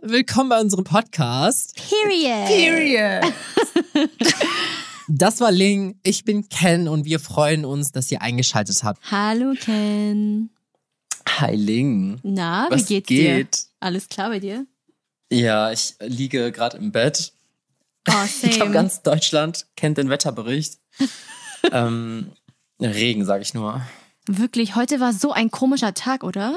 Willkommen bei unserem Podcast. Period. Period. Das war Ling, ich bin Ken und wir freuen uns, dass ihr eingeschaltet habt. Hallo Ken. Hi Ling. Na, Was wie geht's geht? dir? Alles klar bei dir? Ja, ich liege gerade im Bett. Oh, Ich glaube, ganz Deutschland kennt den Wetterbericht. ähm, Regen, sage ich nur. Wirklich, heute war so ein komischer Tag, oder?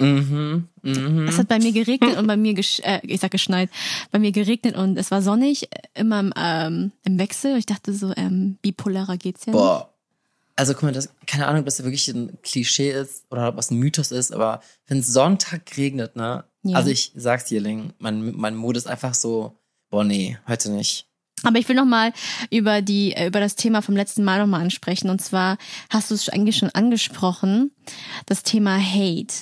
Mhm, mhm. Es hat bei mir geregnet und bei mir, gesch äh, ich sag geschneit, bei mir geregnet und es war sonnig, immer im, ähm, im Wechsel. Ich dachte so, ähm, bipolarer geht's ja nicht. Boah. Also guck mal, das, keine Ahnung, ob das wirklich ein Klischee ist oder ob das ein Mythos ist, aber wenn es Sonntag regnet, ne? Ja. Also ich sag's dir, Ling, mein, mein Mut ist einfach so, boah, nee, heute nicht. Aber ich will noch mal über die äh, über das Thema vom letzten Mal noch mal ansprechen und zwar hast du es eigentlich schon angesprochen, das Thema Hate.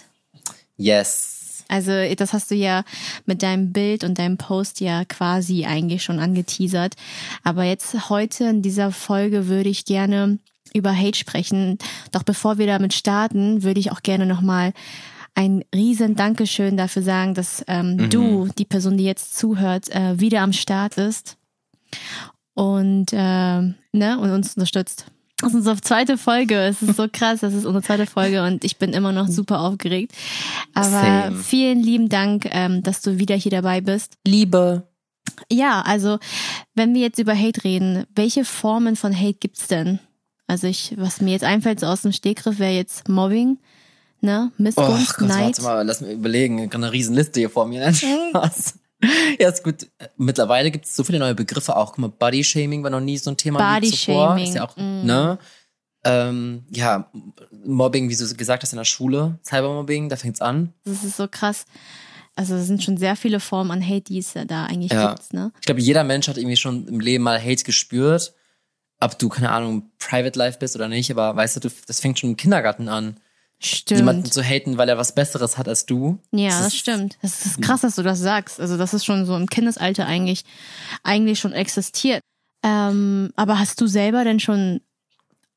Yes. Also das hast du ja mit deinem Bild und deinem Post ja quasi eigentlich schon angeteasert. Aber jetzt heute in dieser Folge würde ich gerne über Hate sprechen. Doch bevor wir damit starten, würde ich auch gerne nochmal ein riesen Dankeschön dafür sagen, dass ähm, Mhm. du, die Person, die jetzt zuhört, äh, wieder am Start ist und, äh, ne, und uns unterstützt. Das ist unsere zweite Folge. Es ist so krass. Das ist unsere zweite Folge und ich bin immer noch super aufgeregt. Aber Same. vielen lieben Dank, ähm, dass du wieder hier dabei bist. Liebe. Ja, also wenn wir jetzt über Hate reden, welche Formen von Hate gibt's denn? Also ich, was mir jetzt einfällt, so aus dem Stegriff, wäre jetzt Mobbing, ne, Oh Missgunst, Gott, Neid. warte mal, lass mir überlegen. Ich habe eine riesen Liste hier vor mir. Spaß. Ja, ist gut. Mittlerweile gibt es so viele neue Begriffe auch. Guck mal, Body-Shaming war noch nie so ein Thema Body zuvor. Shaming, Ist ja auch, mm. ne? Ähm, ja, Mobbing, wie du gesagt hast, in der Schule. Cybermobbing, da fängt's an. Das ist so krass. Also es sind schon sehr viele Formen an Hate, die es da eigentlich Ja. gibt, ne? Ich glaube, jeder Mensch hat irgendwie schon im Leben mal Hate gespürt. Ob du, keine Ahnung, Private Life bist oder nicht, aber weißt du das fängt schon im Kindergarten an. Jemanden Stimmt. zu haten, weil er was Besseres hat als du. Ja, das ist- stimmt. Das ist krass, dass du das sagst. Also das ist schon so im Kindesalter eigentlich, eigentlich schon existiert. Ähm, aber hast du selber denn schon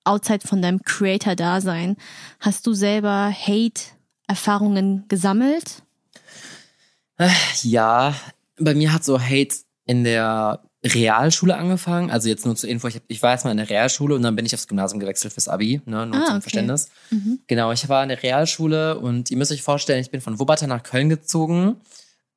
outside von deinem Creator-Dasein, hast du selber Hate-Erfahrungen gesammelt? Ja, bei mir hat so Hate in der Realschule angefangen. Also jetzt nur zur Info, ich, hab, ich war erstmal in der Realschule und dann bin ich aufs Gymnasium gewechselt fürs Abi, ne, nur Ah, zum okay. Verständnis. Mhm. Genau, ich war in der Realschule und ihr müsst euch vorstellen, ich bin von Wuppertal nach Köln gezogen.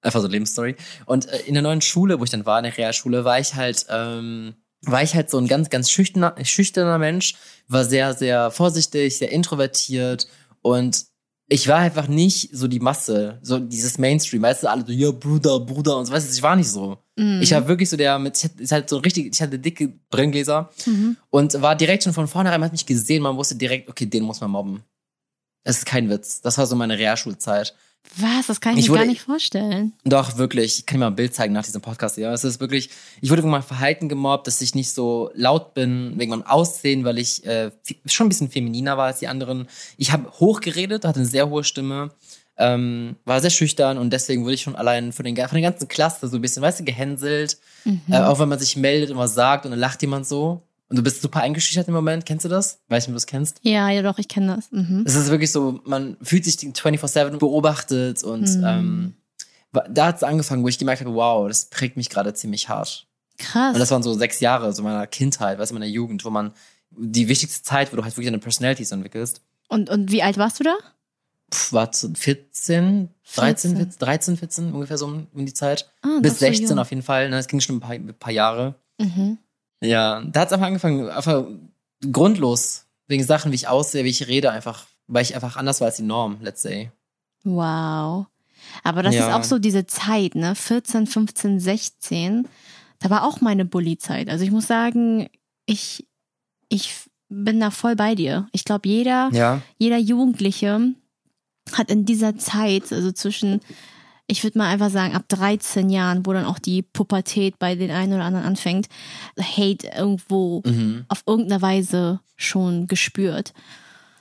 Einfach so Lebensstory. Und äh, in der neuen Schule, wo ich dann war, in der Realschule, war ich halt, ähm, war ich halt so ein ganz, ganz schüchterner, schüchterner Mensch, war sehr, sehr vorsichtig, sehr introvertiert und ich war einfach nicht so die Masse, so dieses Mainstream, weißt du, alle so, ja, Bruder, Bruder und so, weißt du, ich war nicht so. Mhm. Ich war wirklich so der mit, ich hatte, ich hatte so richtig, ich hatte dicke Brillengläser Mhm. und war direkt schon von vornherein, man hat mich gesehen, man wusste direkt, okay, den muss man mobben. Das ist kein Witz. Das war so meine Realschulzeit. Was? Das kann ich, Ich mir gar wurde- nicht vorstellen. Doch, wirklich. Ich kann dir mal ein Bild zeigen nach diesem Podcast. Ja, es ist wirklich, ich wurde von meinem Verhalten gemobbt, dass ich nicht so laut bin, wegen meinem Aussehen, weil ich äh, schon ein bisschen femininer war als die anderen. Ich habe hochgeredet, hatte eine sehr hohe Stimme, ähm, war sehr schüchtern und deswegen wurde ich schon allein von, den, von der ganzen Klasse so ein bisschen, weißt du, gehänselt. Mhm. Äh, auch wenn man sich meldet und was sagt und dann lacht jemand so. Und du bist super eingeschüchtert im Moment. Kennst du das? Weiß nicht, ob du das kennst. Ja, ja doch, ich kenne das. Mhm. Es ist wirklich so, man fühlt sich die 24-7 beobachtet und Mhm. ähm, da hat es angefangen, wo ich gemerkt habe, wow, das prägt mich gerade ziemlich hart. Krass. Und das waren so sechs Jahre, so meiner Kindheit, weißt du, meiner Jugend, wo man die wichtigste Zeit, wo du halt wirklich deine Personalities entwickelst. Und, und wie alt warst du da? Puh, war zu 14, 13, 14. 14, 13, 14, ungefähr so um die Zeit. Ah, Bis doch so 16 jung. auf jeden Fall. Ne? Das ging schon ein paar, ein paar Jahre. Mhm. Ja, da hat es einfach angefangen, einfach grundlos, wegen Sachen, wie ich aussehe, wie ich rede, einfach, weil ich einfach anders war als die Norm, let's say. Wow. Aber das Ja. ist auch so diese Zeit, ne? 14, 15, 16. Da war auch meine Bully-Zeit. Also ich muss sagen, ich, ich bin da voll bei dir. Ich glaube, jeder, Ja. jeder Jugendliche hat in dieser Zeit, also zwischen, ich würde mal einfach sagen, ab 13 Jahren, wo dann auch die Pubertät bei den einen oder anderen anfängt, Hate irgendwo Mhm. auf irgendeine Weise schon gespürt.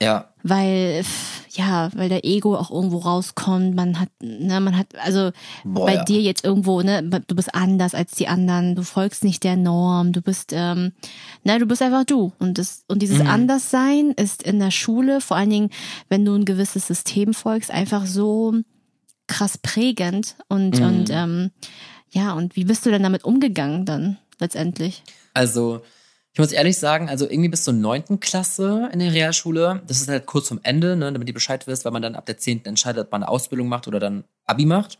Ja. Weil, ja, weil der Ego auch irgendwo rauskommt. Man hat, ne, man hat, also Boah, bei ja. dir jetzt irgendwo, ne, du bist anders als die anderen, du folgst nicht der Norm, du bist, ähm, ne, du bist einfach du. Und das, und dieses Mhm. Anderssein ist in der Schule, vor allen Dingen, wenn du ein gewisses System folgst, einfach so krass prägend und, Mhm. und ähm, ja, und wie bist du denn damit umgegangen dann letztendlich? Also, ich muss ehrlich sagen, also irgendwie bis zur neunten Klasse in der Realschule, das ist halt kurz zum Ende, ne, damit ihr Bescheid wisst, weil man dann ab der zehnten entscheidet, ob man eine Ausbildung macht oder dann Abi macht.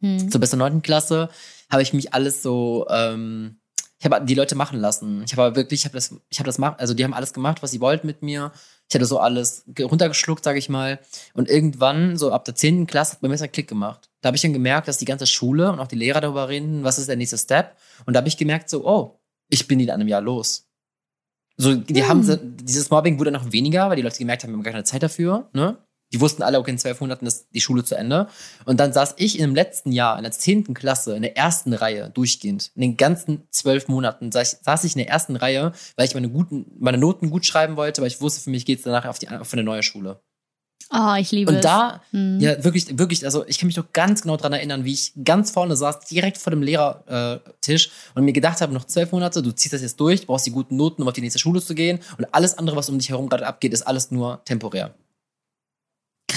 Hm. So bis zur neunten Klasse habe ich mich alles so, ähm, ich habe die Leute machen lassen. Ich habe aber wirklich, ich habe das, ich habe das gemacht, also die haben alles gemacht, was sie wollten mit mir. Ich hatte so alles ge- runtergeschluckt, sage ich mal. Und irgendwann, so ab der zehnten Klasse, hat bei mir das Klick gemacht. Da habe ich dann gemerkt, dass die ganze Schule und auch die Lehrer darüber reden, was ist der nächste Step. Und da habe ich gemerkt, so, oh, ich bin in einem Jahr los. So, die Hm. haben, so- dieses Mobbing wurde noch weniger, weil die Leute gemerkt haben, wir haben gar keine Zeit dafür, ne? Die wussten alle, okay, in zwölf Monaten ist die Schule zu Ende. Und dann saß ich im letzten Jahr, in der zehnten Klasse, in der ersten Reihe, durchgehend. In den ganzen zwölf Monaten saß ich, saß ich in der ersten Reihe, weil ich meine, guten, meine Noten gut schreiben wollte, weil ich wusste, für mich geht's danach auf, die, auf eine neue Schule. Oh, ich liebe Und es. da, Hm. ja, wirklich, wirklich, also ich kann mich noch ganz genau dran erinnern, wie ich ganz vorne saß, direkt vor dem Lehrertisch äh, und mir gedacht habe, noch zwölf Monate, du ziehst das jetzt durch, du brauchst die guten Noten, um auf die nächste Schule zu gehen und alles andere, was um dich herum gerade abgeht, ist alles nur temporär.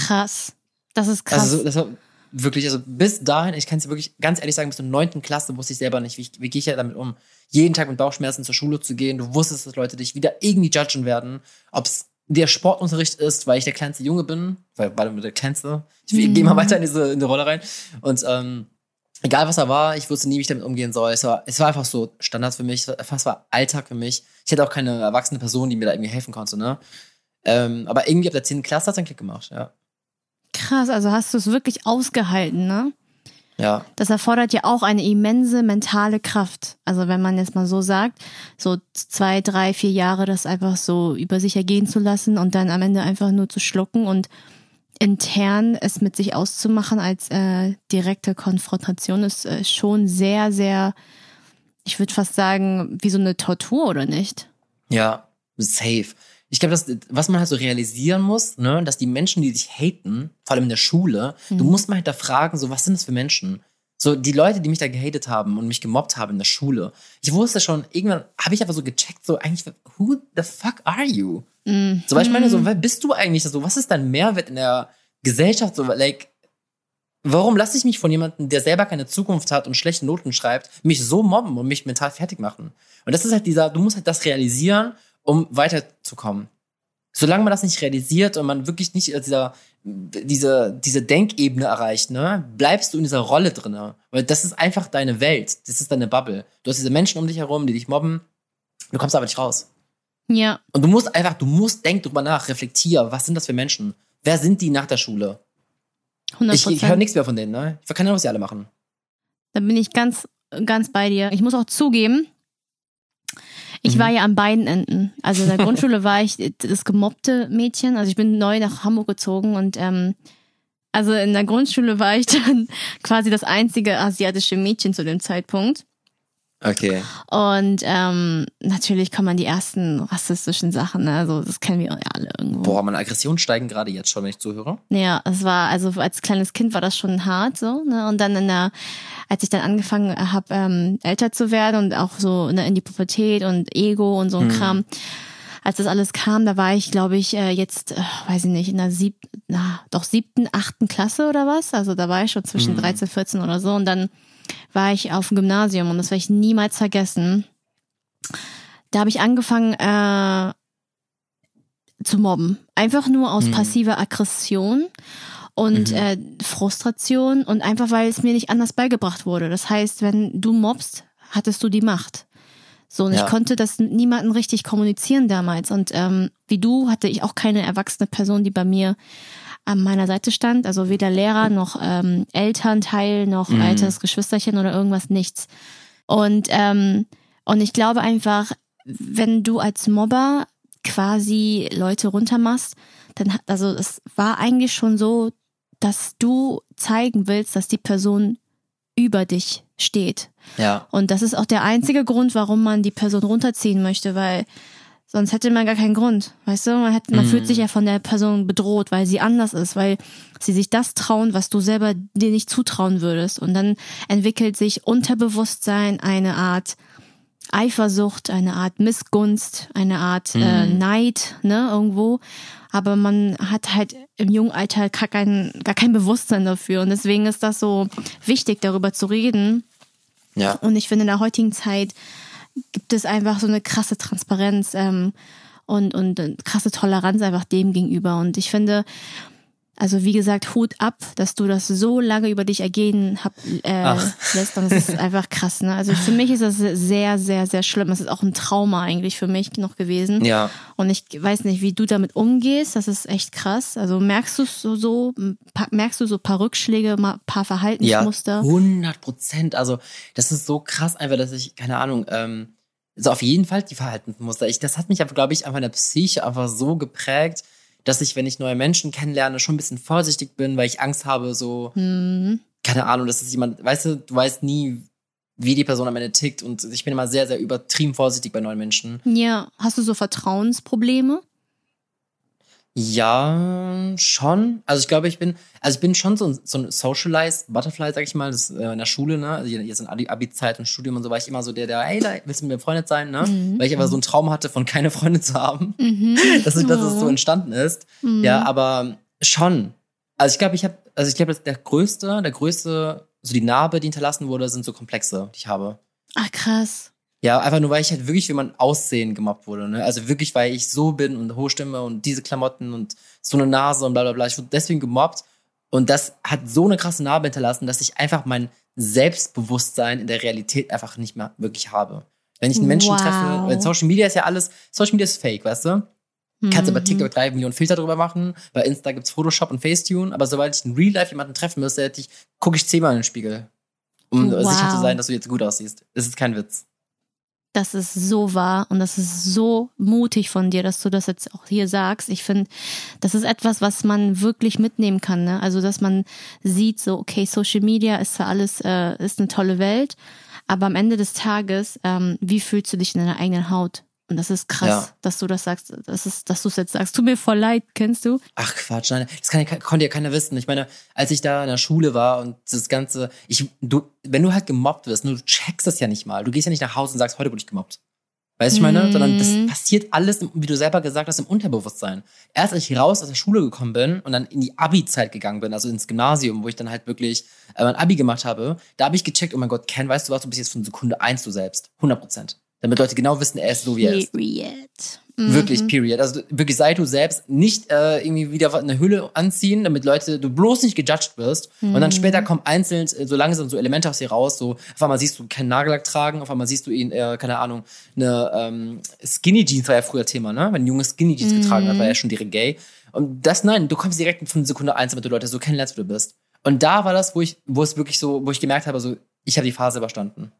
Krass. Das ist krass. Also so- das war wirklich, also bis dahin, ich kann es dir wirklich ganz ehrlich sagen, bis zur neunten Klasse wusste ich selber nicht, wie, wie gehe ich ja damit um, jeden Tag mit Bauchschmerzen zur Schule zu gehen. Du wusstest, dass Leute dich wieder irgendwie judgen werden, ob es der Sportunterricht ist, weil ich der kleinste Junge bin, weil du der kleinste. Ich Mhm. gehe mal weiter in diese in die Rolle rein und ähm, egal was er war, ich wusste nie, wie ich damit umgehen soll. Es war, es war einfach so Standard für mich, es war, es war Alltag für mich. Ich hatte auch keine erwachsene Person, die mir da irgendwie helfen konnte, ne? Ähm, aber irgendwie ab der 10. Klasse hat es einen Klick gemacht, ja. Krass, also hast du es wirklich ausgehalten, ne? Ja. Das erfordert ja auch eine immense mentale Kraft. Also wenn man jetzt mal so sagt, so zwei, drei, vier Jahre das einfach so über sich ergehen zu lassen und dann am Ende einfach nur zu schlucken und intern es mit sich auszumachen als äh, direkte Konfrontation ist äh, schon sehr, sehr, ich würde fast sagen, wie so eine Tortur, oder nicht? Ja, safe. Ich glaube, dass was man halt so realisieren muss, ne, dass die Menschen, die dich haten, vor allem in der Schule, du Mhm. musst mal hinterfragen, so was sind das für Menschen? So die Leute, die mich da gehatet haben und mich gemobbt haben in der Schule. Ich wusste schon, irgendwann habe ich aber so gecheckt, so eigentlich, who the fuck are you? Mhm. So, weil ich meine, so, wer bist du eigentlich? So, was ist dein Mehrwert in der Gesellschaft? So, like, warum lasse ich mich von jemandem, der selber keine Zukunft hat und schlechte Noten schreibt, mich so mobben und mich mental fertig machen? Und das ist halt dieser, du musst halt das realisieren, um weiterzukommen. Solange man das nicht realisiert und man wirklich nicht dieser, diese, diese Denkebene erreicht, ne, bleibst du in dieser Rolle drinne. Weil das ist einfach deine Welt. Das ist deine Bubble. Du hast diese Menschen um dich herum, die dich mobben. Du kommst aber nicht raus. Ja, Und du musst einfach, du musst denk drüber nach, reflektier, was sind das für Menschen? Wer sind die nach der Schule? 100 Ich, ich höre nichts mehr von denen, ne? Ich keine Ahnung, was sie alle machen. Da bin ich ganz, ganz bei dir. Ich muss auch zugeben, ich Mhm. war ja an beiden Enden. Also in der Grundschule war ich das gemobbte Mädchen. Also ich bin neu nach Hamburg gezogen und ähm, also in der Grundschule war ich dann quasi das einzige asiatische Mädchen zu dem Zeitpunkt. Okay. Und ähm, natürlich kommen dann die ersten rassistischen Sachen. Ne? Also das kennen wir ja alle irgendwo. Boah, meine Aggressionen steigen gerade jetzt schon, wenn ich zuhöre. Ja, es war, also als kleines Kind war das schon hart so, ne? Und dann in der, als ich dann angefangen habe, ähm, älter zu werden und auch so ne, in die Pubertät und Ego und so ein Mhm. Kram, als das alles kam, da war ich, glaube ich, äh, jetzt, äh, weiß ich nicht, in der siebten, na, doch siebten, achten Klasse oder was. Also da war ich schon zwischen Mhm. 13, 14 oder so. Und dann war ich auf dem Gymnasium und das werde ich niemals vergessen. Da habe ich angefangen, äh, zu mobben. Einfach nur aus Mhm. passiver Aggression und Mhm. äh, Frustration und einfach, weil es mir nicht anders beigebracht wurde. Das heißt, wenn du mobst, hattest du die Macht. So, und Ja. ich konnte das mit niemandem richtig kommunizieren damals. Und ähm, wie du hatte ich auch keine erwachsene Person, die bei mir an meiner Seite stand. Also weder Lehrer noch ähm, Elternteil noch Mhm. altes Geschwisterchen oder irgendwas, nichts. Und, ähm, und ich glaube einfach, wenn du als Mobber quasi Leute runtermachst, dann, hat- also es war eigentlich schon so, dass du zeigen willst, dass die Person über dich steht. Ja. Und das ist auch der einzige Grund, warum man die Person runterziehen möchte, weil sonst hätte man gar keinen Grund. Weißt du, man, hätte, man Mhm. fühlt sich ja von der Person bedroht, weil sie anders ist, weil sie sich das trauen, was du selber dir nicht zutrauen würdest. Und dann entwickelt sich Unterbewusstsein eine Art Eifersucht, eine Art Missgunst, eine Art äh, Mhm. Neid, ne, irgendwo. Aber man hat halt im jungen Alter gar kein, gar kein Bewusstsein dafür. Und deswegen ist das so wichtig, darüber zu reden. Ja. Und ich finde, in der heutigen Zeit gibt es einfach so eine krasse Transparenz ähm, und, und krasse Toleranz einfach dem gegenüber. Und ich finde, also wie gesagt, Hut ab, dass du das so lange über dich ergehen hab, äh, lässt. Und das ist einfach krass. Ne? Also für mich ist das sehr, sehr, sehr schlimm. Es ist auch ein Trauma eigentlich für mich noch gewesen. Ja. Und ich weiß nicht, wie du damit umgehst. Das ist echt krass. Also merkst du so, so merkst du so paar Rückschläge, mal paar Ja, Verhaltensmuster? 100 Prozent. Also, das ist so krass einfach, dass ich, keine Ahnung, ähm, so auf jeden Fall die Verhaltensmuster. Ich, das hat mich aber, glaube ich, einfach in der Psyche einfach so geprägt, dass ich, wenn ich neue Menschen kennenlerne, schon ein bisschen vorsichtig bin, weil ich Angst habe, so, Mhm. keine Ahnung, dass es jemand, weißt du, du weißt nie, wie die Person am Ende tickt und ich bin immer sehr, sehr übertrieben vorsichtig bei neuen Menschen. Ja, hast du so Vertrauensprobleme? Ja, schon. Also ich glaube, ich bin, also ich bin schon so ein, so ein Socialized Butterfly, sag ich mal, das äh, in der Schule, ne? Also jetzt in Abi- Abi-Zeit und Studium und so war ich immer so der, der, hey, da willst du mit mir befreundet sein, ne? Mhm. Weil ich aber so einen Traum hatte, von keine Freunde zu haben, Mhm. dass, ich, dass es so Oh. entstanden ist. Mhm. Ja, aber schon. Also ich glaube, ich habe, also ich glaube, der größte, der größte, so die Narbe, die hinterlassen wurde, sind so Komplexe, die ich habe. Ach krass. Ja, einfach nur, weil ich halt wirklich für mein Aussehen gemobbt wurde. Ne? Also wirklich, weil ich so bin und hohe Stimme und diese Klamotten und so eine Nase und bla bla bla. Ich wurde deswegen gemobbt. Und das hat so eine krasse Narbe hinterlassen, dass ich einfach mein Selbstbewusstsein in der Realität einfach nicht mehr wirklich habe. Wenn ich einen Menschen Wow. treffe, weil Social Media ist ja alles, Social Media ist fake, weißt du? Kannst du bei Mhm. TikTok drei Millionen Filter drüber machen, bei Insta gibt's Photoshop und Facetune, aber sobald ich in Real Life jemanden treffen müsste, hätte ich, gucke ich zehnmal in den Spiegel. Um Wow. sicher zu sein, dass du jetzt gut aussiehst. Das ist kein Witz. Das ist so wahr und das ist so mutig von dir, dass du das jetzt auch hier sagst. Ich finde, das ist etwas, was man wirklich mitnehmen kann. Ne? Also, dass man sieht, so, okay, Social Media ist zwar alles, äh, ist eine tolle Welt, aber am Ende des Tages, ähm, wie fühlst du dich in deiner eigenen Haut? Und das ist krass, Ja. dass du das sagst, das ist, dass du es jetzt sagst. Tut mir voll leid, kennst du? Ach Quatsch, nein, das kann, konnte ja keiner wissen. Ich meine, als ich da in der Schule war und das Ganze, ich, du, wenn du halt gemobbt wirst, du checkst das ja nicht mal. Du gehst ja nicht nach Hause und sagst, heute wurde ich gemobbt. Weißt du, ich meine? Mhm. Sondern das passiert alles, wie du selber gesagt hast, im Unterbewusstsein. Erst als ich raus aus der Schule gekommen bin und dann in die Abi-Zeit gegangen bin, also ins Gymnasium, wo ich dann halt wirklich äh, mein Abi gemacht habe, da habe ich gecheckt, oh mein Gott, Ken, weißt du was, du bist jetzt von Sekunde eins du selbst. 100 Prozent. Damit Leute genau wissen, er ist so, wie er ist. Period. Wirklich, Mhm. period. Also wirklich sei du selbst, nicht äh, irgendwie wieder eine Hülle anziehen, damit Leute, du bloß nicht gejudged wirst. Und Mhm. dann später kommen einzeln äh, so langsam so Elemente aus dir raus. So auf einmal siehst du keinen Nagellack tragen, auf einmal siehst du ihn, äh, keine Ahnung, eine ähm, Skinny Jeans war ja früher Thema, ne? Wenn ein Junge Skinny Jeans getragen hat, war er schon direkt gay. Und das, nein, du kommst direkt von Sekunde eins, damit du Leute so kennenlernst, wie du bist. Und da war das, wo ich, wo es wirklich so, wo ich gemerkt habe, so, ich habe die Phase überstanden.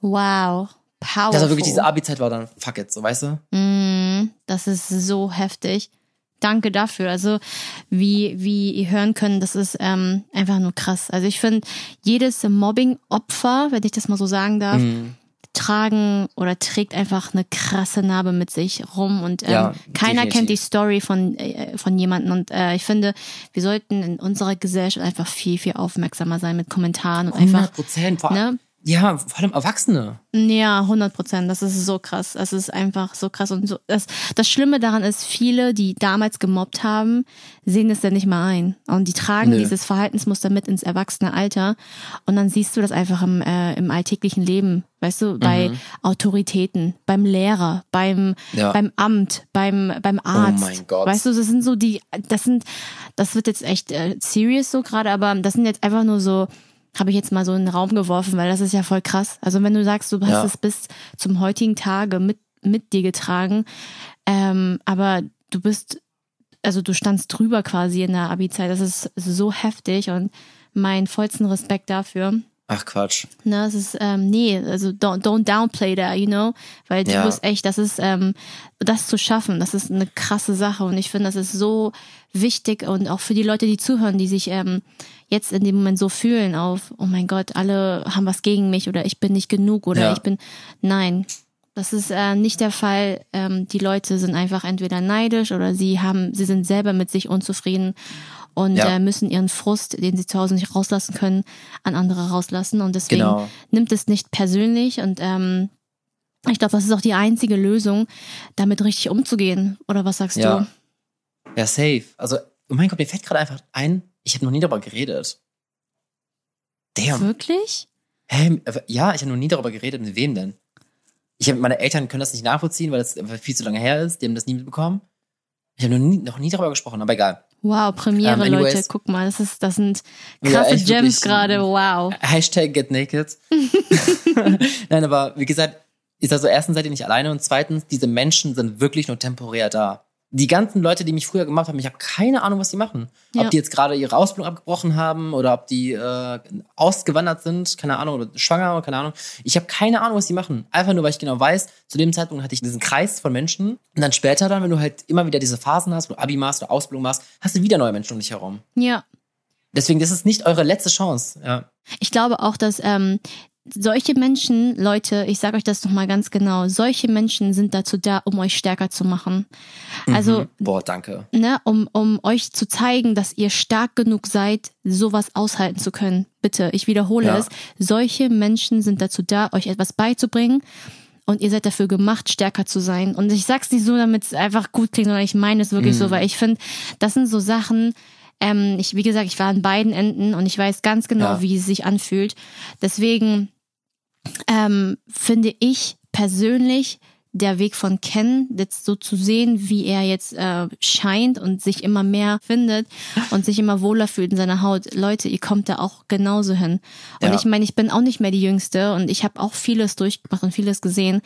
Wow. Powerful. Das war wirklich diese Abi-Zeit war dann, fuck it, so, weißt du? Mm, das ist so heftig. Danke dafür. Also wie wie ihr hören können, das ist ähm, einfach nur krass. Also ich finde jedes Mobbing-Opfer, wenn ich das mal so sagen darf, Mhm. tragen oder trägt einfach eine krasse Narbe mit sich rum und ähm, Ja, keiner definitiv. kennt die Story von äh, von jemandem und äh, ich finde, wir sollten in unserer Gesellschaft einfach viel viel aufmerksamer sein mit Kommentaren und 100 einfach Prozent. Ne Ja, vor allem Erwachsene. ja, 100 Prozent. Das ist so krass. Das ist einfach so krass. Und so, das, das Schlimme daran ist, viele, die damals gemobbt haben, sehen das ja nicht mal ein. Und die tragen Nö. dieses Verhaltensmuster mit ins erwachsene Alter. Und dann siehst du das einfach im, äh, im alltäglichen Leben. Weißt du, bei Autoritäten, beim Lehrer, beim, Ja. beim Amt, beim, beim Arzt. mein Gott. Weißt du, das sind so die, das sind, das wird jetzt echt äh, serious so gerade, aber das sind jetzt einfach nur so, habe ich jetzt mal so in den Raum geworfen, weil das ist ja voll krass. Also wenn du sagst, du hast Ja. es bis zum heutigen Tage mit, mit dir getragen, ähm, aber du bist, also du standst drüber quasi in der Abi-Zeit, das ist so heftig und mein vollsten Respekt dafür. Ach Quatsch. Ne, es ist, ähm, nee, also don't, don't downplay that, you know? Weil du Ja. bist echt, das ist, ähm, das zu schaffen, das ist eine krasse Sache und ich finde, das ist so wichtig und auch für die Leute, die zuhören, die sich ähm, jetzt in dem Moment so fühlen auf, oh mein Gott, alle haben was gegen mich oder ich bin nicht genug oder Ja. ich bin, nein. Das ist äh, nicht der Fall. Ähm, die Leute sind einfach entweder neidisch oder sie haben, sie sind selber mit sich unzufrieden und Ja. äh, müssen ihren Frust, den sie zu Hause nicht rauslassen können, an andere rauslassen. Und deswegen Genau. nimmt es nicht persönlich und ähm, Ich glaube, das ist auch die einzige Lösung, damit richtig umzugehen. Oder was sagst Ja. du? Ja, safe. Also, oh mein Gott, mir fällt gerade einfach ein, ich habe noch nie darüber geredet. Damn. Wirklich? Hä? Ja, ich habe noch nie darüber geredet. Mit wem denn? Ich hab, meine Eltern können das nicht nachvollziehen, weil das viel zu lange her ist. Die haben das nie mitbekommen. Ich habe noch nie, noch nie darüber gesprochen, aber egal. Wow, Premiere, Ähm, anyways. Leute, guck mal, das ist, das sind Ja, krasse echt Gems gerade, wow. Hashtag get naked. Nein, aber wie gesagt, ist also erstens seid ihr nicht alleine und zweitens, diese Menschen sind wirklich nur temporär da. Die ganzen Leute, die mich früher gemacht haben, ich habe keine Ahnung, was die machen. Ja. Ob die jetzt gerade ihre Ausbildung abgebrochen haben oder ob die äh, ausgewandert sind, keine Ahnung, oder schwanger oder keine Ahnung. Ich habe keine Ahnung, was die machen. Einfach nur, weil ich genau weiß, zu dem Zeitpunkt hatte ich diesen Kreis von Menschen. Und dann später dann, wenn du halt immer wieder diese Phasen hast, wo du Abi machst oder Ausbildung machst, hast du wieder neue Menschen um dich herum. Ja. Deswegen, das ist nicht eure letzte Chance. Ja. Ich glaube auch, dass ähm, solche Menschen, Leute, ich sage euch das nochmal ganz genau, solche Menschen sind dazu da, um euch stärker zu machen. Also, Mhm. Boah, danke. ne, um, um euch zu zeigen, dass ihr stark genug seid, sowas aushalten zu können. Bitte, ich wiederhole Ja. es. Solche Menschen sind dazu da, euch etwas beizubringen. Und ihr seid dafür gemacht, stärker zu sein. Und ich sag's nicht so, damit es einfach gut klingt, sondern ich meine es wirklich Mhm. so, weil ich finde, das sind so Sachen, ähm, ich, wie gesagt, ich war an beiden Enden und ich weiß ganz genau, Ja. wie es sich anfühlt. Deswegen ähm, finde ich persönlich der Weg von Ken, jetzt so zu sehen, wie er jetzt äh, scheint und sich immer mehr findet und sich immer wohler fühlt in seiner Haut. Leute, ihr kommt da auch genauso hin. Und Ja. ich meine, ich bin auch nicht mehr die Jüngste und ich habe auch vieles durchgemacht und vieles gesehen.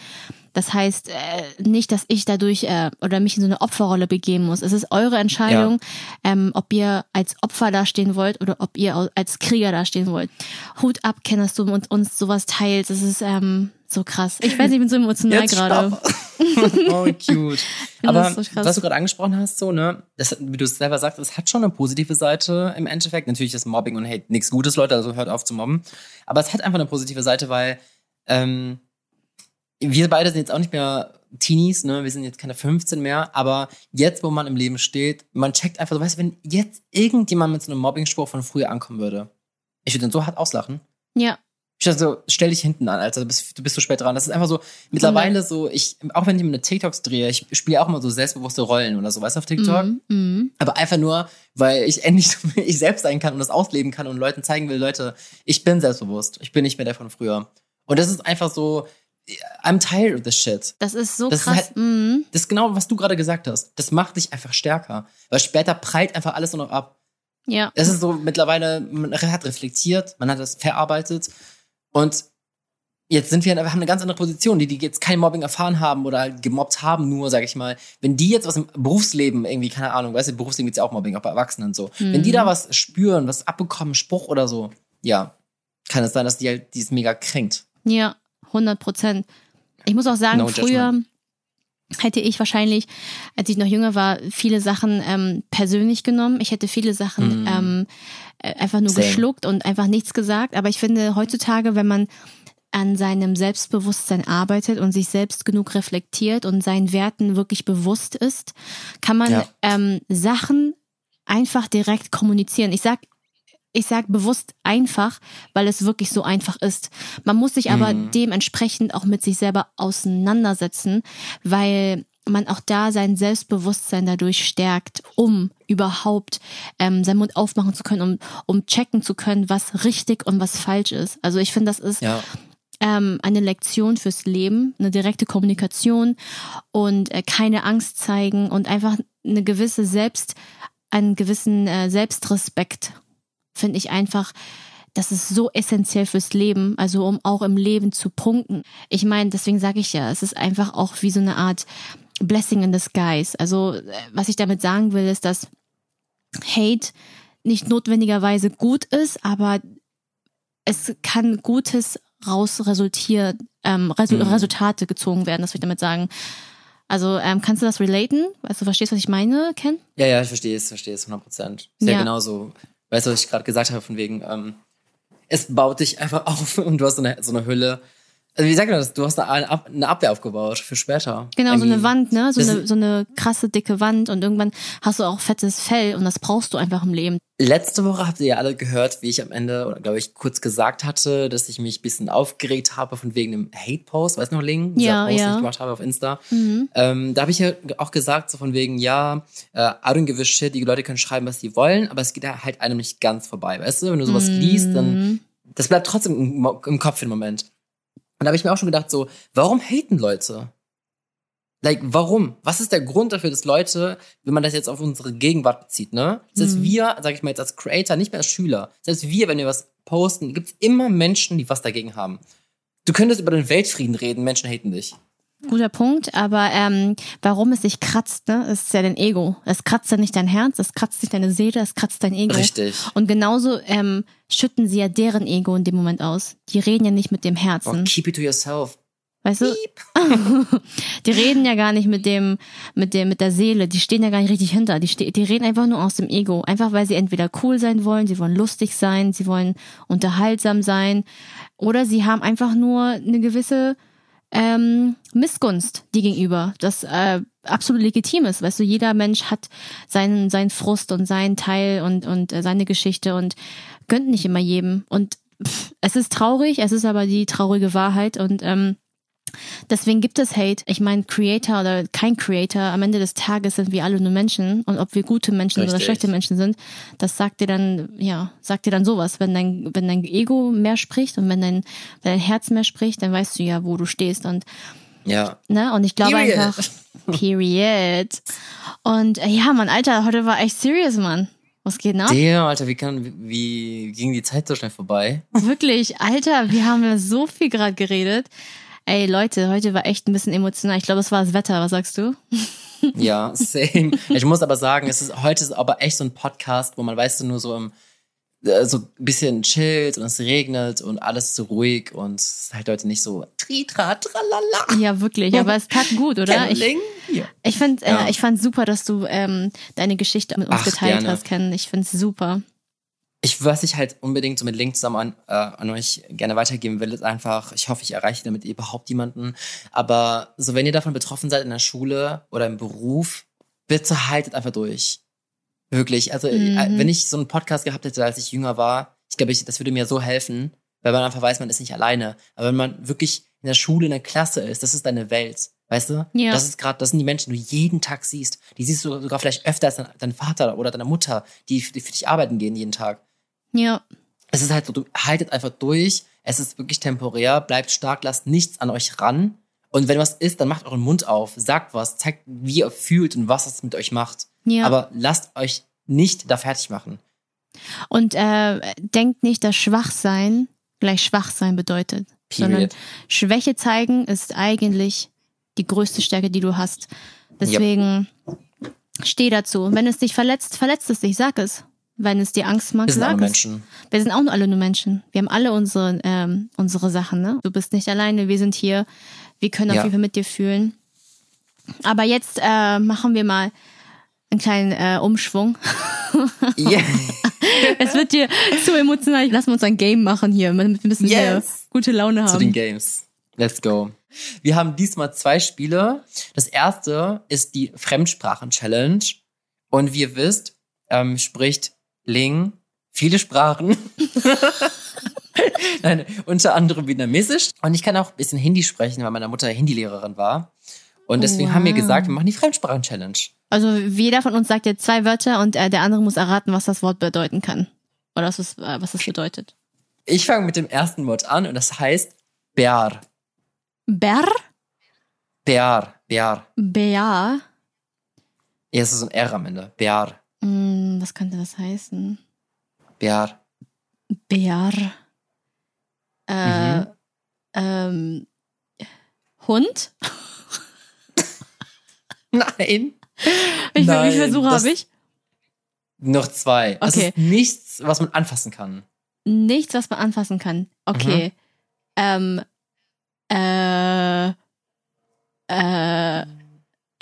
Das heißt äh, nicht, dass ich dadurch äh, oder mich in so eine Opferrolle begeben muss. Es ist eure Entscheidung, ähm, ob ihr als Opfer dastehen wollt oder ob ihr als Krieger dastehen wollt. Hut ab, Ken, dass du mit uns sowas teilst. Es ist ähm, so krass. Ich weiß, ich bin so emotional Jetzt gerade. stopp. oh, cute. Aber so was du gerade angesprochen hast, so, ne, das, wie du es selber sagst, es hat schon eine positive Seite im Endeffekt. Natürlich ist Mobbing und Hate nichts Gutes, Leute, also hört auf zu mobben. Aber es hat einfach eine positive Seite, weil ähm, wir beide sind jetzt auch nicht mehr Teenies, ne? Wir sind jetzt keine 15 mehr, aber jetzt, wo man im Leben steht, man checkt einfach, so, weißt du, wenn jetzt irgendjemand mit so einem Mobbing-Spruch von früher ankommen würde, ich würde den so hart auslachen. Ja, Ich dachte so, stell dich hinten an, Alter, du bist, du bist so spät dran. Das ist einfach so, mittlerweile so, ich, auch wenn ich mir eine TikToks drehe, ich spiele auch immer so selbstbewusste Rollen oder so, weißt du, auf TikTok. mhm, mhm. Aber einfach nur, weil ich endlich so ich selbst sein kann und das ausleben kann und Leuten zeigen will, Leute, ich bin selbstbewusst. Ich bin nicht mehr der von früher. Und das ist einfach so, I'm tired of this shit. Das ist so Das ist krass. halt- mhm. Das ist genau, was du gerade gesagt hast. Das macht dich einfach stärker. Weil später prallt einfach alles nur noch ab. Ja, Es ist so mittlerweile, man hat reflektiert, man hat das verarbeitet und jetzt sind wir, wir haben eine ganz andere Position, die, die jetzt kein Mobbing erfahren haben oder halt gemobbt haben, nur, sag ich mal. Wenn die jetzt was im Berufsleben irgendwie, keine Ahnung, weißt du, im Berufsleben gibt's ja auch Mobbing, auch bei Erwachsenen und so. Wenn die da was spüren, was abbekommen, Spruch oder so, ja, kann es sein, dass die halt, die ist mega kränkt. ja, 100 Prozent. Ich muss auch sagen, No früher judgment. Hätte ich wahrscheinlich, als ich noch jünger war, viele Sachen ähm, persönlich genommen. Ich hätte viele Sachen Mm. ähm, äh, einfach nur Same. geschluckt und einfach nichts gesagt. Aber ich finde heutzutage, wenn man an seinem Selbstbewusstsein arbeitet und sich selbst genug reflektiert und seinen Werten wirklich bewusst ist, kann man Ja. ähm, Sachen einfach direkt kommunizieren. Ich sag ich sag bewusst einfach, weil es wirklich so einfach ist. Man muss sich aber Mhm. dementsprechend auch mit sich selber auseinandersetzen, weil man auch da sein Selbstbewusstsein dadurch stärkt, um überhaupt ähm, seinen Mund aufmachen zu können, um, um checken zu können, was richtig und was falsch ist. Also ich finde, das ist Ja, ähm, eine Lektion fürs Leben, eine direkte Kommunikation und äh, keine Angst zeigen und einfach eine gewisse Selbst, einen gewissen äh, Selbstrespekt finde ich einfach, das ist so essentiell fürs Leben, also um auch im Leben zu punkten. Ich meine, deswegen sage ich ja, es ist einfach auch wie so eine Art Blessing in disguise. Also äh, was ich damit sagen will, ist, dass Hate nicht notwendigerweise gut ist, aber es kann Gutes raus resultieren, ähm, Resu Mhm. Resultate gezogen werden, das will ich damit sagen. Also ähm, kannst du das relaten? Also verstehst du, was ich meine, Ken? ja, ja, ich verstehe es, verstehe es, 100 Prozent. Ist ja, Ja. genauso, weißt du, was ich gerade gesagt habe, von wegen, ähm, es baut dich einfach auf und du hast so eine, so eine Hülle. Also wie sagt man das? Du hast eine, Ab- eine Abwehr aufgebaut für später. Genau, I so eine Wand, ne? So das eine, so eine krasse, dicke Wand und irgendwann hast du auch fettes Fell und das brauchst du einfach im Leben. Letzte Woche habt ihr ja alle gehört, wie ich am Ende, oder glaube ich, kurz gesagt hatte, dass ich mich ein bisschen aufgeregt habe von wegen dem Hate-Post, weißt du noch, Ling? Ja, Post, ja. den ich gemacht habe auf Insta. Mhm. Ähm, da habe ich ja auch gesagt, so von wegen, ja, äh, I don't give a shit, die Leute können schreiben, was sie wollen, aber es geht ja halt einem nicht ganz vorbei, weißt du? Wenn du sowas liest, dann, Mhm. das bleibt trotzdem im, im Kopf für den Moment. Und da habe ich mir auch schon gedacht, so, warum haten Leute? Like, warum? Was ist der Grund dafür, dass Leute, wenn man das jetzt auf unsere Gegenwart bezieht, ne? Selbst Mhm. wir, sag ich mal jetzt als Creator, nicht mehr als Schüler, selbst wir, wenn wir was posten, gibt's immer Menschen, die was dagegen haben. Du könntest über den Weltfrieden reden, Menschen haten dich. Guter Punkt, aber ähm, warum es sich kratzt, ne, ist ja dein Ego. Es kratzt ja nicht dein Herz, es kratzt nicht deine Seele, es kratzt dein Ego. Richtig. Und genauso ähm, schütten sie ja deren Ego in dem Moment aus. Die reden ja nicht mit dem Oh, Herzen. keep it to yourself. Weißt du? die reden ja gar nicht mit dem, mit dem, mit der Seele. Die stehen ja gar nicht richtig hinter. Die, die reden einfach nur aus dem Ego. Einfach weil sie entweder cool sein wollen, sie wollen lustig sein, sie wollen unterhaltsam sein. Oder sie haben einfach nur eine gewisse ähm, Missgunst die gegenüber. Das äh, absolut legitim ist. Weißt du, jeder Mensch hat seinen, seinen Frust und seinen Teil und, und äh, seine Geschichte und gönnt nicht immer jedem. Und pff, es ist traurig, es ist aber die traurige Wahrheit und ähm, Deswegen gibt es Hate. Ich meine, Creator oder kein Creator, am Ende des Tages sind wir alle nur Menschen. Und ob wir gute Menschen oder Richtig. schlechte Menschen sind, das sagt dir dann, ja, sagt dir dann sowas. Wenn dein, wenn dein Ego mehr spricht und wenn dein, wenn dein Herz mehr spricht, dann weißt du ja, wo du stehst. Und, Ja. ne, und ich glaube Period. einfach, period. Und äh, ja, Mann, Alter, heute war echt serious, Mann. Was geht nach? Damn, Alter, wie kann, wie, wie ging die Zeit so schnell vorbei? Wirklich, Alter, wir haben ja so viel gerade geredet. Ey, Leute, heute war echt ein bisschen emotional. Ich glaube, es war das Wetter. Was sagst du? Ja, same. Ich muss aber sagen, es ist, heute ist aber echt so ein Podcast, wo man, weißt du, nur so im, äh, so ein bisschen chillt und es regnet und alles so ruhig und es ist halt heute nicht so tritra, tralala. Ja, wirklich. Aber es tat gut, oder? Ich, Kenneling? Ja. ich fand, Ja. äh, ich fand super, dass du ähm, deine Geschichte mit uns Ach, geteilt gerne. hast, Ken. Ich find's super. Ich, was ich halt unbedingt so mit Link zusammen an, äh, an euch gerne weitergeben will, ist einfach, ich hoffe, ich erreiche damit überhaupt jemanden. Aber so, wenn ihr davon betroffen seid in der Schule oder im Beruf, bitte haltet einfach durch. Wirklich. Also, Mhm. äh, wenn ich so einen Podcast gehabt hätte, als ich jünger war, ich glaube, ich, das würde mir so helfen, weil man einfach weiß, man ist nicht alleine. Aber wenn man wirklich in der Schule, in der Klasse ist, das ist deine Welt. Weißt du? Ja. Das ist gerade, das sind die Menschen, die du jeden Tag siehst. Die siehst du sogar vielleicht öfter als dein, dein Vater oder deine Mutter, die, die für dich arbeiten gehen jeden Tag Ja, es ist halt so, du haltet einfach durch. Es ist wirklich temporär. Bleibt stark, lasst nichts an euch ran. Und wenn was ist, dann macht euren Mund auf, sagt was, zeigt, wie ihr fühlt und was es mit euch macht. ja. Aber lasst euch nicht da fertig machen. Und äh, denkt nicht, dass Schwachsein gleich Schwachsein bedeutet. Sondern Period. Schwäche zeigen ist eigentlich die größte Stärke, die du hast. Deswegen steh dazu. Wenn es dich verletzt, verletzt es dich, sag es. Wenn es dir Angst macht, Wir sind alle es. Menschen. Wir sind auch nur alle nur Menschen. Wir haben alle unsere, ähm, unsere Sachen, ne? Du bist nicht alleine, wir sind hier. Wir können auf Ja. jeden Fall mit dir fühlen. Aber jetzt äh, machen wir mal einen kleinen äh, Umschwung. Yeah. es wird dir zu emotional. Lass uns ein Game machen hier, damit wir ein bisschen Yes. gute Laune Zu den haben. Games. Let's go. Wir haben diesmal zwei Spiele. Das erste ist die Fremdsprachen-Challenge. Und wie ihr wisst, ähm, spricht Ling viele Sprachen. Nein, unter anderem vietnamesisch. Und ich kann auch ein bisschen Hindi sprechen, weil meine Mutter Hindi-Lehrerin war. Und deswegen haben wir Wow. gesagt, wir machen die Fremdsprachen-Challenge. Also jeder von uns sagt jetzt zwei Wörter und äh, der andere muss erraten, was das Wort bedeuten kann. Oder was es, äh, was es bedeutet. Ich fange mit dem ersten Wort an und das heißt Bär. Ber? Bär. Bär. Bea? Ja, es ist so ein R am Ende. Bär. Hm, was könnte das heißen? Bär. Bär. Äh, Mhm. ähm, Hund? Nein. Wie, Nein, viele Versuche das- habe ich? Noch zwei. Okay. ist nichts, was man anfassen kann. Nichts, was man anfassen kann. Okay. Ähm, äh, äh,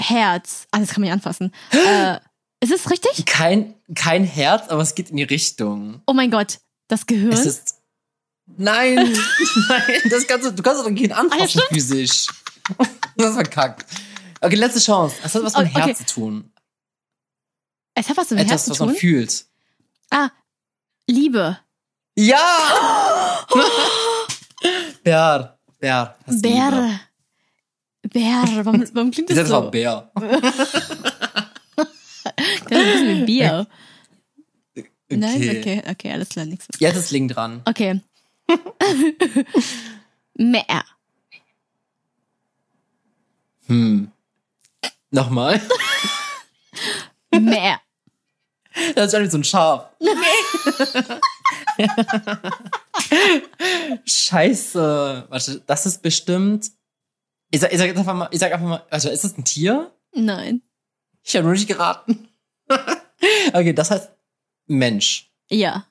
Herz. Ah, das kann man ja anfassen. äh, ist es richtig? Kein, kein Herz, aber es geht in die Richtung. Oh mein Gott. Das Gehirn? Es ist. Nein, nein, das kannst du, du kannst doch Gehirn Ah, ja, anfassen stimmt. physisch. Das ist verkackt. Okay, letzte Chance. Es hat was mit dem Okay. Herz zu tun. es hat was mit dem Etwas, Herz zu was man tun. fühlt. Ah, Liebe. Ja! Bär. Bär. Bär. Bär. Warum, warum klingt Das das so? einfach Bär. Das ist ein bisschen wie Bier. Okay. Nein? Okay, okay, alles klar, nichts. Jetzt ist Link dran. Okay. Mehr. Hm. Nochmal. Mehr. Das ist wie so ein Schaf. Scheiße. Warte, das ist bestimmt. Ich sag, ich sag jetzt einfach mal, ich sag einfach mal, warte, ist das ein Tier? Nein. Ich habe nur nicht geraten. okay, das heißt Mensch. Ja.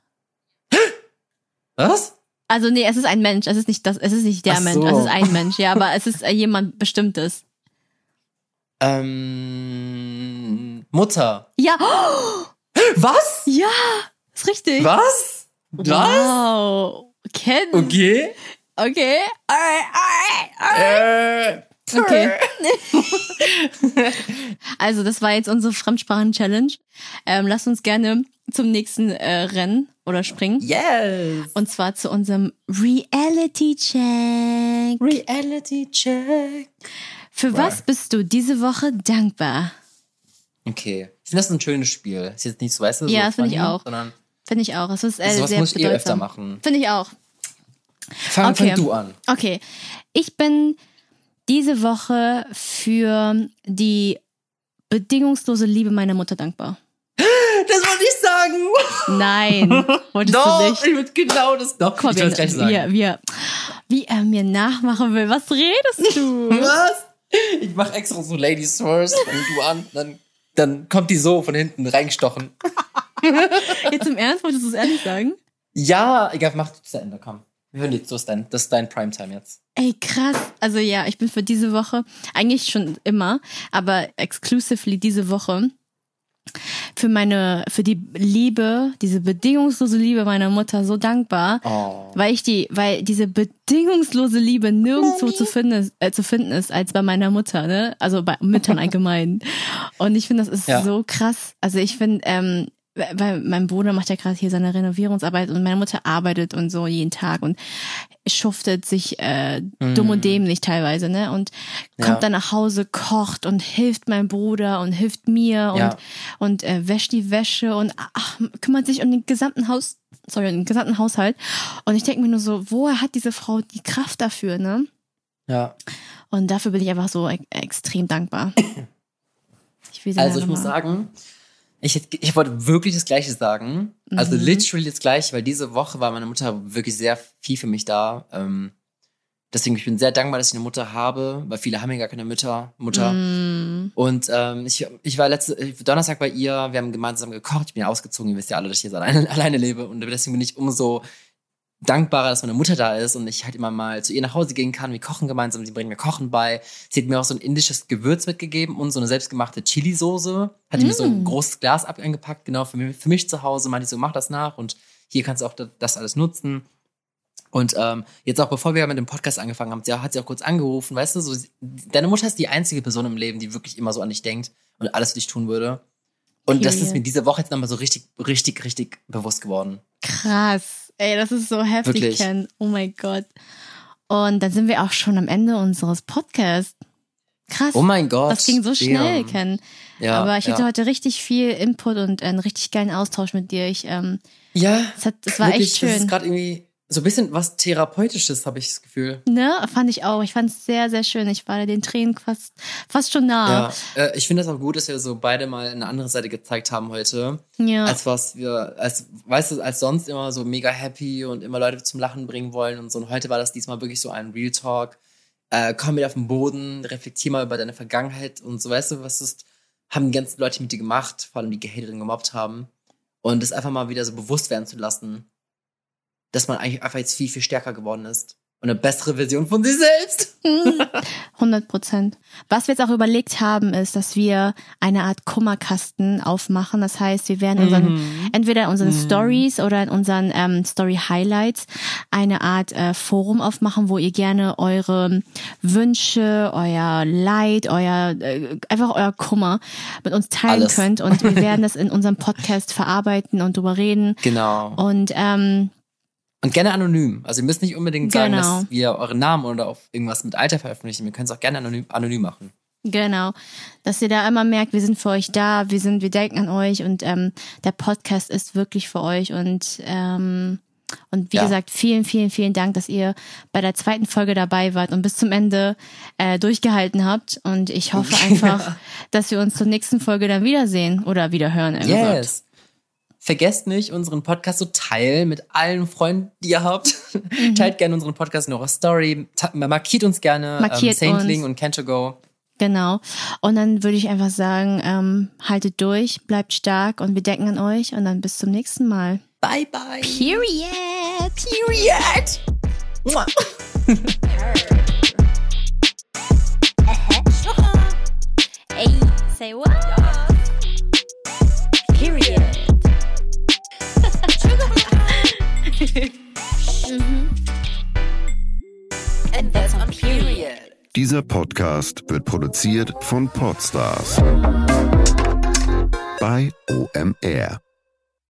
Was? Also nee, es ist ein Mensch. Es ist nicht das, es ist nicht der Ach Mensch. so. Es ist ein Mensch. Ja, aber es ist äh, jemand Bestimmtes. Ähm, Mutter. Ja. Was? Ja. Ist richtig. Was? Was? Wow. Ken. Okay. Okay. Alright, alright, alright. Äh, Okay. Also, das war jetzt unsere Fremdsprachen-Challenge. Ähm, lasst uns gerne zum nächsten äh, Rennen oder springen. Yes. Und zwar zu unserem Reality-Check. Reality Check. Für was bist du diese Woche dankbar? Okay. Ich finde das ein schönes Spiel. Ist jetzt nicht so, weißt du, Ja, so das finde ich auch. Finde ich auch. Es ist äh, sowas sehr muss ich eh öfter machen. Finde ich auch. Fang, Okay. fang du an. Okay. Ich bin diese Woche für die bedingungslose Liebe meiner Mutter dankbar. Das wollte ich sagen. Nein, wolltest du Doch, nicht. ich würde genau das. Doch, Guck mal, ich gleich sagen. wie, wie, wie er mir nachmachen will. Was redest du? Was? Ich mache extra so Ladies first, fang du an, dann, dann kommt die so von hinten reingestochen. Jetzt im Ernst, wolltest du es ehrlich sagen? Ja, egal, mach du zu Ende, komm. Wir hören jetzt, so ist dein, das ist dein Primetime jetzt. Ey, krass. Also ja, ich bin für diese Woche, eigentlich schon immer, aber exclusively diese Woche, für meine, für die Liebe, diese bedingungslose Liebe meiner Mutter so dankbar, Oh. weil ich die, weil diese bedingungslose Liebe nirgendwo zu finden, äh, zu finden ist als bei meiner Mutter, ne? Also bei Müttern allgemein. Und ich finde, das ist Ja. so krass. Also ich finde, ähm, weil mein Bruder macht ja gerade hier seine Renovierungsarbeit und meine Mutter arbeitet und so jeden Tag und schuftet sich äh, dumm und dämlich teilweise, ne? Und kommt Mhm. Ja. dann nach Hause, kocht und hilft meinem Bruder und hilft mir und, Ja. und äh, wäscht die Wäsche und ach, kümmert sich um den gesamten Haus, sorry, um den gesamten Haushalt. Und ich denke mir nur so, woher hat diese Frau die Kraft dafür, ne? Ja. Und dafür bin ich einfach so e extrem dankbar. Ich will sie Also ich muss sagen, ich, ich wollte wirklich das Gleiche sagen. Also Mhm. literally das Gleiche, weil diese Woche war meine Mutter wirklich sehr viel für mich da. Ähm, deswegen ich bin sehr dankbar, dass ich eine Mutter habe, weil viele haben ja gar keine Mütter, Mutter. Mm, Und ähm, ich, ich war letzte ich- Donnerstag bei ihr, wir haben gemeinsam gekocht, ich bin ja ausgezogen, ihr wisst ja alle, dass ich jetzt alleine, alleine lebe und deswegen bin ich umso dankbarer, dass meine Mutter da ist und ich halt immer mal zu ihr nach Hause gehen kann. Wir kochen gemeinsam, sie bringt mir Kochen bei. Sie hat mir auch so ein indisches Gewürz mitgegeben und so eine selbstgemachte Chili-Soße. Hat die mir so ein Mm. großes Glas eingepackt, genau für mich, für mich zu Hause. Meinte ich so, mach das nach und hier kannst du auch das, alles nutzen. Und ähm, jetzt auch, bevor wir mit dem Podcast angefangen haben, hat sie auch kurz angerufen, weißt du, so, deine Mutter ist die einzige Person im Leben, die wirklich immer so an dich denkt und alles für dich tun würde. Und das ist Period. mir diese Woche jetzt nochmal so richtig, richtig, richtig bewusst geworden. krass. Ey, das ist so heftig, Wirklich. Ken. Oh mein Gott. Und dann sind wir auch schon am Ende unseres Podcasts. Krass. Oh mein Gott. das ging so schnell, damn. Ken. Ja, Aber ich hatte ja. heute richtig viel Input und einen richtig geilen Austausch mit dir. Ich, ähm, Ja, es, hat, es war wirklich, echt Das schön. ist gerade irgendwie so ein bisschen was Therapeutisches, habe ich das Gefühl. Ne, fand ich auch. Ich fand es sehr, sehr schön. Ich war den Tränen fast, fast schon nah. Ja, äh, ich finde das auch gut, dass wir so beide mal eine andere Seite gezeigt haben heute. Ja. Als was wir, als, weißt du, als sonst immer so mega happy und immer Leute zum Lachen bringen wollen und so. Und heute war das diesmal wirklich so ein Real Talk. Äh, komm wieder auf den Boden, reflektier mal über deine Vergangenheit und so, weißt du, was ist, haben die ganzen Leute mit dir gemacht, vor allem die gehatet und gemobbt haben. Und das einfach mal wieder so bewusst werden zu lassen, dass man eigentlich einfach jetzt viel, viel stärker geworden ist. und eine bessere Version von sich selbst. 100 Prozent. Was wir jetzt auch überlegt haben, ist, dass wir eine Art Kummerkasten aufmachen. Das heißt, wir werden unseren, mhm. entweder in unseren mhm. Stories oder in unseren ähm, Story Highlights eine Art äh, Forum aufmachen, wo ihr gerne eure Wünsche, euer Leid, euer äh, einfach euer Kummer mit uns teilen Alles. könnt. Und wir werden das in unserem Podcast verarbeiten und drüber reden. Genau. Und ähm, und gerne anonym. Also ihr müsst nicht unbedingt sagen, genau. dass wir euren Namen oder auf irgendwas mit Alter veröffentlichen. Wir können es auch gerne anonym, anonym machen. Genau, dass ihr da immer merkt, wir sind für euch da, wir sind, wir denken an euch und ähm, der Podcast ist wirklich für euch und ähm, und wie ja. gesagt, vielen, vielen, vielen Dank, dass ihr bei der zweiten Folge dabei wart und bis zum Ende äh, durchgehalten habt. Und ich hoffe einfach, dass wir uns zur nächsten Folge dann wiedersehen oder wieder hören. Yes. Vergesst nicht, unseren Podcast zu teilen mit allen Freunden, die ihr habt. Mhm. Teilt gerne unseren Podcast in eurer Story. Markiert uns gerne Markiert ähm, Saintling uns. und Can Go. Genau. Und dann würde ich einfach sagen, ähm, haltet durch, bleibt stark und wir denken an euch und dann bis zum nächsten Mal. Bye, bye. Period. Period. hey, say what? Dieser Podcast wird produziert von Podstars. Bei OMR.